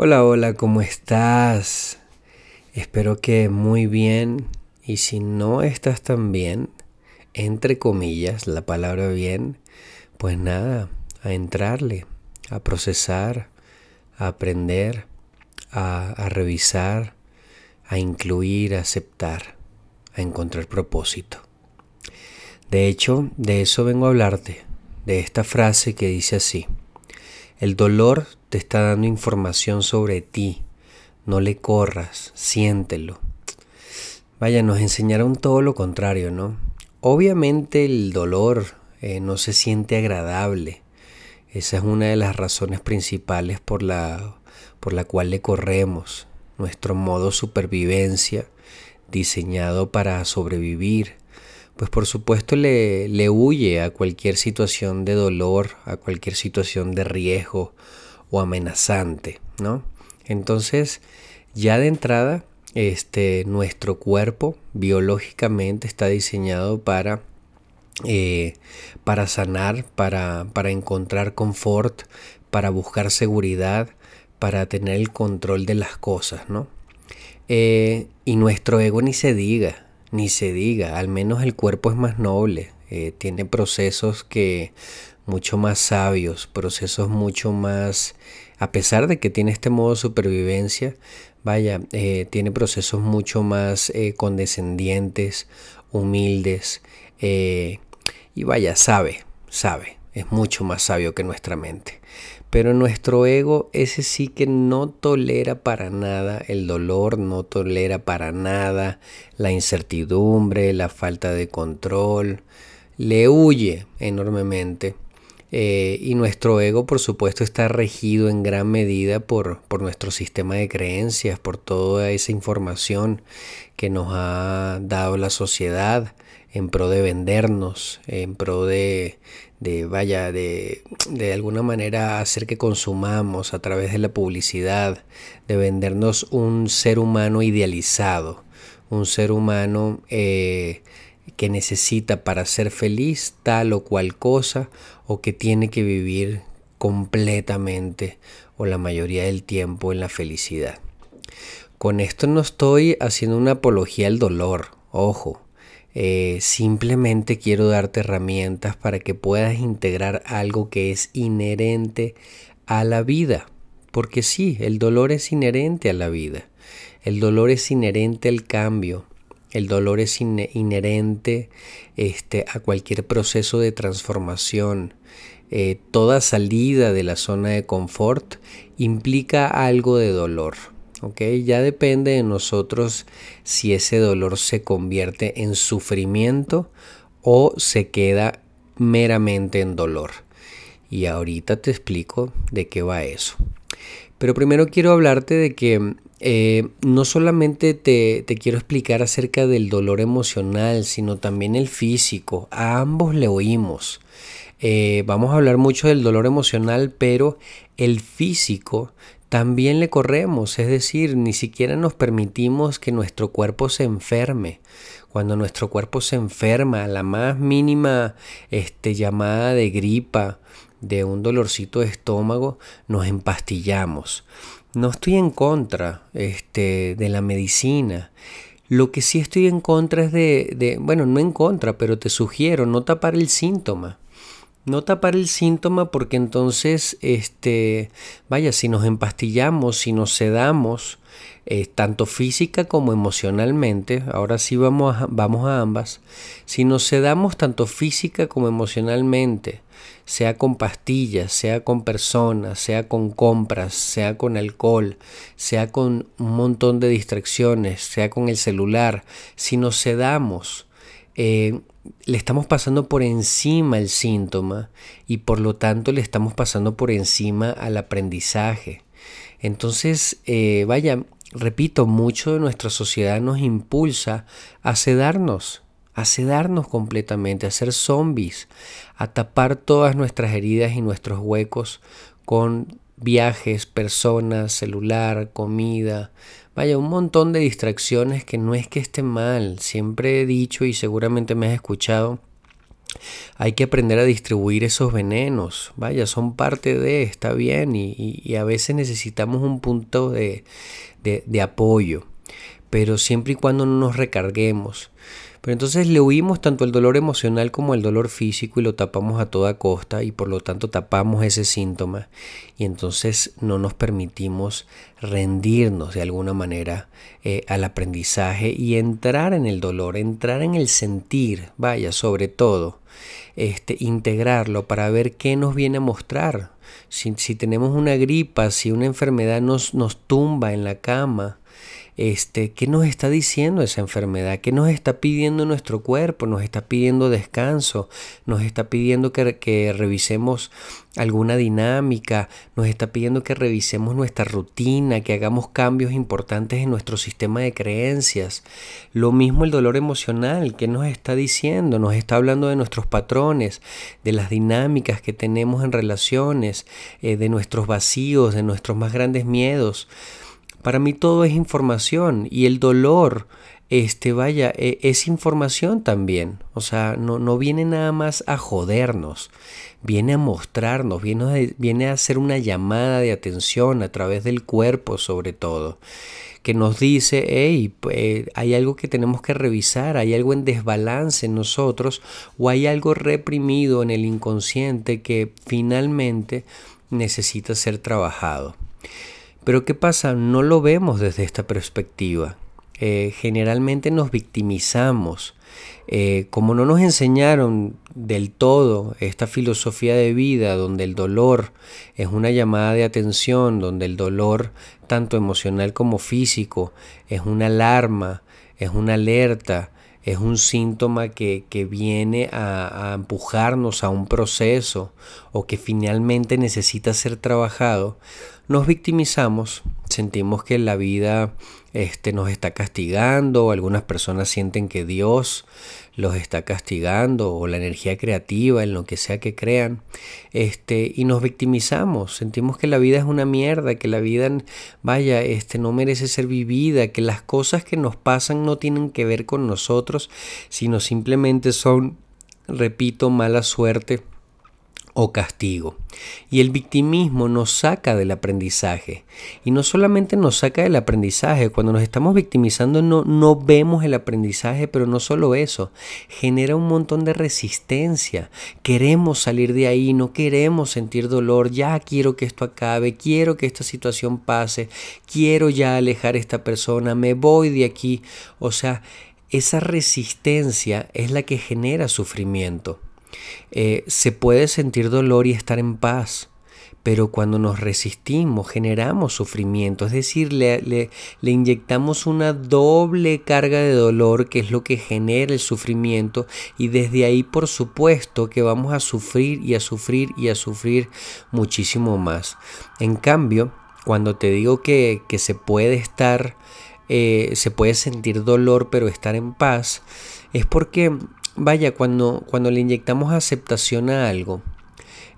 Hola, hola, ¿cómo estás? Espero que muy bien. Y si no estás tan bien, entre comillas, la palabra bien, pues nada, a entrarle, a procesar, a aprender, a, a revisar, a incluir, a aceptar, a encontrar propósito. De hecho, de eso vengo a hablarte, de esta frase que dice así. El dolor te está dando información sobre ti. No le corras, siéntelo. Vaya, nos enseñaron todo lo contrario, ¿no? Obviamente el dolor eh, no se siente agradable. Esa es una de las razones principales por la, por la cual le corremos. Nuestro modo supervivencia, diseñado para sobrevivir, pues por supuesto le, le huye a cualquier situación de dolor, a cualquier situación de riesgo o amenazante, ¿no? Entonces, ya de entrada, este, nuestro cuerpo biológicamente está diseñado para, eh, para sanar, para, para encontrar confort, para buscar seguridad, para tener el control de las cosas, ¿no? Eh, y nuestro ego ni se diga, ni se diga, al menos el cuerpo es más noble, eh, tiene procesos que mucho más sabios, procesos mucho más, a pesar de que tiene este modo de supervivencia, vaya, eh, tiene procesos mucho más eh, condescendientes, humildes, y vaya, sabe, sabe, es mucho más sabio que nuestra mente. Pero nuestro ego, ese sí que no tolera para nada el dolor, no tolera para nada la incertidumbre, la falta de control, le huye enormemente. Eh, y nuestro ego, por supuesto, está regido en gran medida por, por, nuestro sistema de creencias, por toda esa información que nos ha dado la sociedad en pro de vendernos, en pro de, de vaya, de, de alguna manera hacer que consumamos a través de la publicidad, de vendernos un ser humano idealizado, un ser humano eh, que necesita para ser feliz tal o cual cosa o que tiene que vivir completamente o la mayoría del tiempo en la felicidad. Con esto no estoy haciendo una apología al dolor, ojo, eh, simplemente quiero darte herramientas para que puedas integrar algo que es inherente a la vida. Porque sí, el dolor es inherente a la vida. El dolor es inherente al cambio. El dolor es inherente este, a cualquier proceso de transformación. Eh, toda salida de la zona de confort implica algo de dolor. Ya depende de nosotros si ese dolor se convierte en sufrimiento o se queda meramente en dolor. Y ahorita te explico de qué va eso. Pero primero quiero hablarte de que eh, no solamente te, quiero explicar acerca del dolor emocional, sino también el físico. A ambos le oímos. Eh, vamos a hablar mucho del dolor emocional, pero el físico también le corremos, es decir, ni siquiera nos permitimos que nuestro cuerpo se enferme. Cuando nuestro cuerpo se enferma, la más mínima este, llamada de gripa, de un dolorcito de estómago, nos empastillamos. No estoy en contra este, de la medicina. Lo que sí estoy en contra es de, de, bueno, no en contra, pero te sugiero no tapar el síntoma no tapar el síntoma porque entonces, este, vaya, si nos empastillamos, si nos sedamos, eh, tanto física como emocionalmente, ahora sí vamos a, vamos a ambas, si nos sedamos tanto física como emocionalmente, sea con pastillas, sea con personas, sea con compras, sea con alcohol, sea con un montón de distracciones, sea con el celular, si nos sedamos, eh, le estamos pasando por encima el síntoma y por lo tanto le estamos pasando por encima al aprendizaje. Entonces, eh, vaya, repito, mucho de nuestra sociedad nos impulsa a sedarnos, a sedarnos completamente, a ser zombies, a tapar todas nuestras heridas y nuestros huecos con viajes, personas, celular, comida, Vaya, un montón de distracciones que no es que esté mal. Siempre he dicho y seguramente me has escuchado Hay que aprender a distribuir esos venenos. Vaya, son parte de, está bien, y, a veces necesitamos un punto de, de apoyo, pero siempre y cuando no nos recarguemos. Pero entonces le huimos tanto el dolor emocional como el dolor físico y lo tapamos a toda costa y por lo tanto tapamos ese síntoma y entonces no nos permitimos rendirnos de alguna manera eh, al aprendizaje y entrar en el dolor, entrar en el sentir, vaya, sobre todo, este, integrarlo para ver qué nos viene a mostrar. Si, si tenemos una gripa, si una enfermedad nos, nos tumba en la cama, este, ¿qué nos está diciendo esa enfermedad? ¿Qué nos está pidiendo nuestro cuerpo? Nos está pidiendo descanso, nos está pidiendo que, revisemos alguna dinámica, nos está pidiendo que revisemos nuestra rutina, que hagamos cambios importantes en nuestro sistema de creencias. Lo mismo el dolor emocional, ¿qué nos está diciendo? Nos está hablando de nuestros patrones, de las dinámicas que tenemos en relaciones, eh, de nuestros vacíos, de nuestros más grandes miedos. Para mí todo es información y el dolor, este, vaya, e, es información también. O sea, no, no viene nada más a jodernos, viene a mostrarnos, viene a, viene a hacer una llamada de atención a través del cuerpo sobre todo que nos dice, hey, eh, hay algo que tenemos que revisar, hay algo en desbalance en nosotros o hay algo reprimido en el inconsciente que finalmente necesita ser trabajado. Pero ¿qué pasa? No lo vemos desde esta perspectiva. Eh, generalmente nos victimizamos. Eh, como no nos enseñaron del todo esta filosofía de vida donde el dolor es una llamada de atención, donde el dolor tanto emocional como físico es una alarma, es una alerta, es un síntoma que, viene a, a, empujarnos a un proceso o que finalmente necesita ser trabajado, nos victimizamos, sentimos que la vida este, nos está castigando, algunas personas sienten que Dios los está castigando o la energía creativa en lo que sea que crean este y nos victimizamos sentimos que la vida es una mierda que la vida vaya este no merece ser vivida que las cosas que nos pasan no tienen que ver con nosotros sino simplemente son repito mala suerte o castigo. Y el victimismo nos saca del aprendizaje. Y no solamente nos saca del aprendizaje, cuando nos estamos victimizando no, no vemos el aprendizaje, pero no solo eso, genera un montón de resistencia. Queremos salir de ahí, no queremos sentir dolor, ya quiero que esto acabe, quiero que esta situación pase, quiero ya alejar a esta persona, me voy de aquí. O sea, esa resistencia es la que genera sufrimiento. Eh, se puede sentir dolor y estar en paz, pero cuando nos resistimos generamos sufrimiento, es decir, le, inyectamos una doble carga de dolor que es lo que genera el sufrimiento y desde ahí por supuesto que vamos a sufrir y a sufrir y a sufrir muchísimo más. En cambio, cuando te digo que, que se puede estar, eh, se puede sentir dolor pero estar en paz, es porque vaya, cuando, cuando le inyectamos aceptación a algo,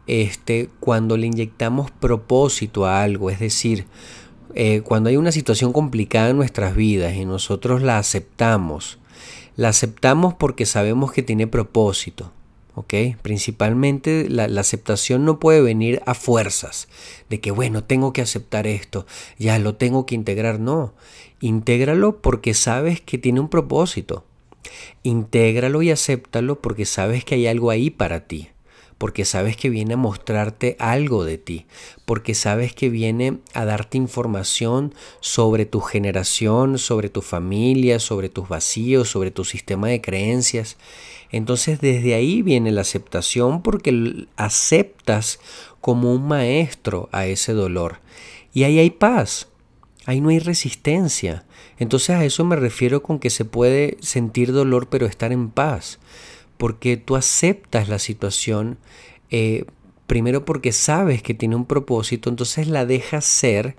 este, cuando le inyectamos propósito a algo, es decir, eh, cuando hay una situación complicada en nuestras vidas y nosotros la aceptamos, la aceptamos porque sabemos que tiene propósito. ¿ok? Principalmente la, la, aceptación no puede venir a fuerzas, de que bueno, tengo que aceptar esto, ya lo tengo que integrar, no, intégralo porque sabes que tiene un propósito, Intégralo y acéptalo porque sabes que hay algo ahí para ti, porque sabes que viene a mostrarte algo de ti, porque sabes que viene a darte información sobre tu generación, sobre tu familia, sobre tus vacíos, sobre tu sistema de creencias. Entonces desde ahí viene la aceptación porque aceptas como un maestro a ese dolor. Y ahí hay paz, ahí no hay resistencia. Entonces a eso me refiero con que se puede sentir dolor pero estar en paz, porque tú aceptas la situación, eh, primero porque sabes que tiene un propósito, entonces la dejas ser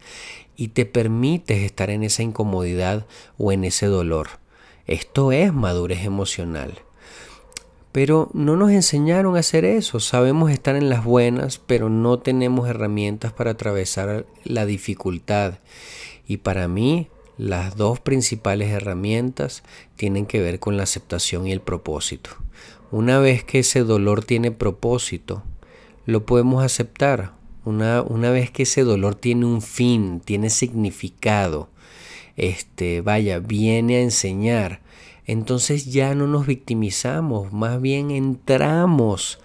y te permites estar en esa incomodidad o en ese dolor. Esto es madurez emocional. Pero no nos enseñaron a hacer eso. Sabemos estar en las buenas, pero no tenemos herramientas para atravesar la dificultad. Y para mí, las dos principales herramientas tienen que ver con la aceptación y el propósito. Una vez que ese dolor tiene propósito, lo podemos aceptar. Una, una vez que ese dolor tiene un fin, tiene significado, este, vaya, viene a enseñar, entonces ya no nos victimizamos, más bien entramos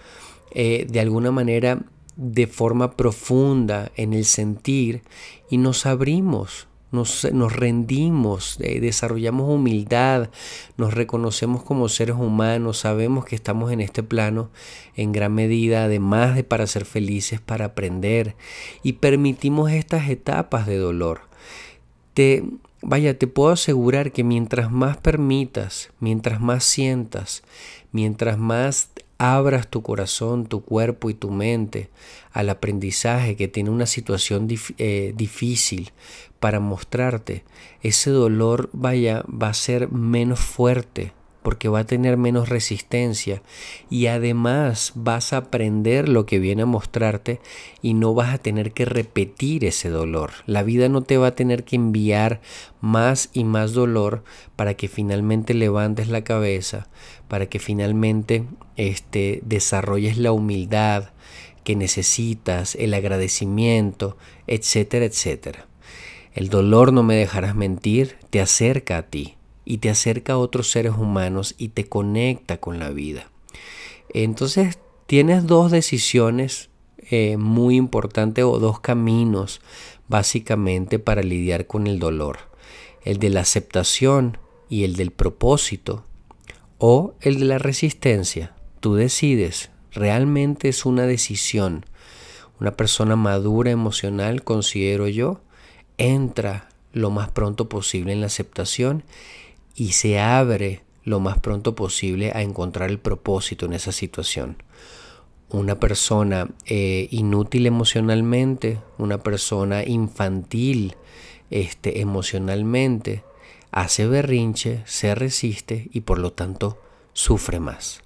eh, de alguna manera de forma profunda en el sentir y nos abrimos, nos, rendimos, eh, desarrollamos humildad, nos reconocemos como seres humanos, sabemos que estamos en este plano en gran medida, además de para ser felices, para aprender y permitimos estas etapas de dolor. Te, vaya, te puedo asegurar que mientras más permitas, mientras más sientas, mientras más abras tu corazón, tu cuerpo y tu mente al aprendizaje que tiene una situación eh, difícil para mostrarte, ese dolor vaya va a ser menos fuerte, porque va a tener menos resistencia y además vas a aprender lo que viene a mostrarte y no vas a tener que repetir ese dolor. La vida no te va a tener que enviar más y más dolor para que finalmente levantes la cabeza, para que finalmente este, desarrolles la humildad que necesitas, el agradecimiento, etcétera, etcétera. El dolor, no me dejarás mentir, te acerca a ti y te acerca a otros seres humanos y te conecta con la vida. Entonces tienes dos decisiones eh, muy importantes o dos caminos básicamente para lidiar con el dolor. El de la aceptación y el del propósito o el de la resistencia. Tú decides, realmente es una decisión. Una persona madura emocional, considero yo, entra lo más pronto posible en la aceptación y se abre lo más pronto posible a encontrar el propósito en esa situación. Una persona eh, inútil emocionalmente, una persona infantil este, emocionalmente, hace berrinche, se resiste y por lo tanto sufre más.